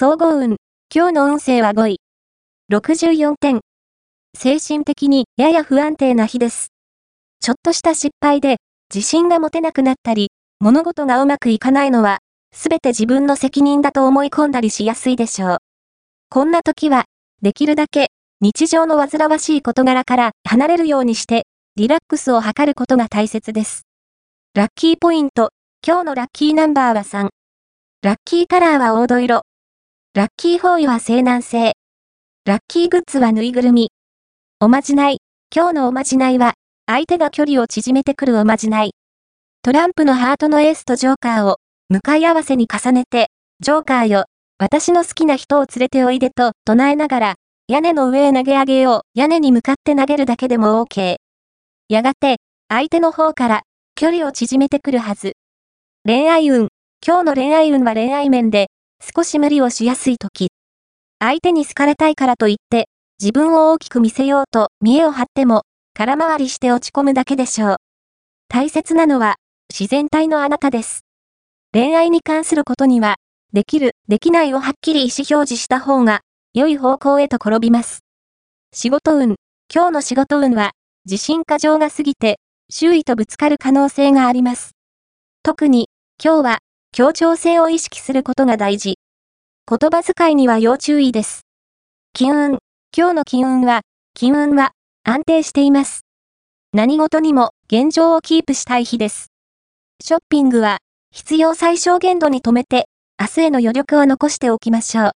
総合運。今日の運勢は5位。64点。精神的にやや不安定な日です。ちょっとした失敗で自信が持てなくなったり、物事がうまくいかないのは、すべて自分の責任だと思い込んだりしやすいでしょう。こんな時は、できるだけ日常の煩わしい事柄から離れるようにして、リラックスを図ることが大切です。ラッキーポイント。今日のラッキーナンバーは3。ラッキーカラーは黄土色。ラッキーフォーイは西南西。ラッキーグッズはぬいぐるみ。おまじない。今日のおまじないは、相手が距離を縮めてくるおまじない。トランプのハートのエースとジョーカーを、向かい合わせに重ねて、ジョーカーよ、私の好きな人を連れておいでと唱えながら、屋根の上へ投げ上げよう。屋根に向かって投げるだけでも OK。やがて、相手の方から、距離を縮めてくるはず。恋愛運。今日の恋愛運は恋愛面で、少し無理をしやすい時。相手に好かれたいからといって、自分を大きく見せようと見栄を張っても、空回りして落ち込むだけでしょう。大切なのは、自然体のあなたです。恋愛に関することには、できる、できないをはっきり意思表示した方が、良い方向へと転びます。仕事運。今日の仕事運は、自信過剰が過ぎて、周囲とぶつかる可能性があります。特に、今日は、協調性を意識することが大事。言葉遣いには要注意です。金運。今日の金運は、金運は、安定しています。何事にも、現状をキープしたい日です。ショッピングは、必要最小限度に止めて、明日への余力を残しておきましょう。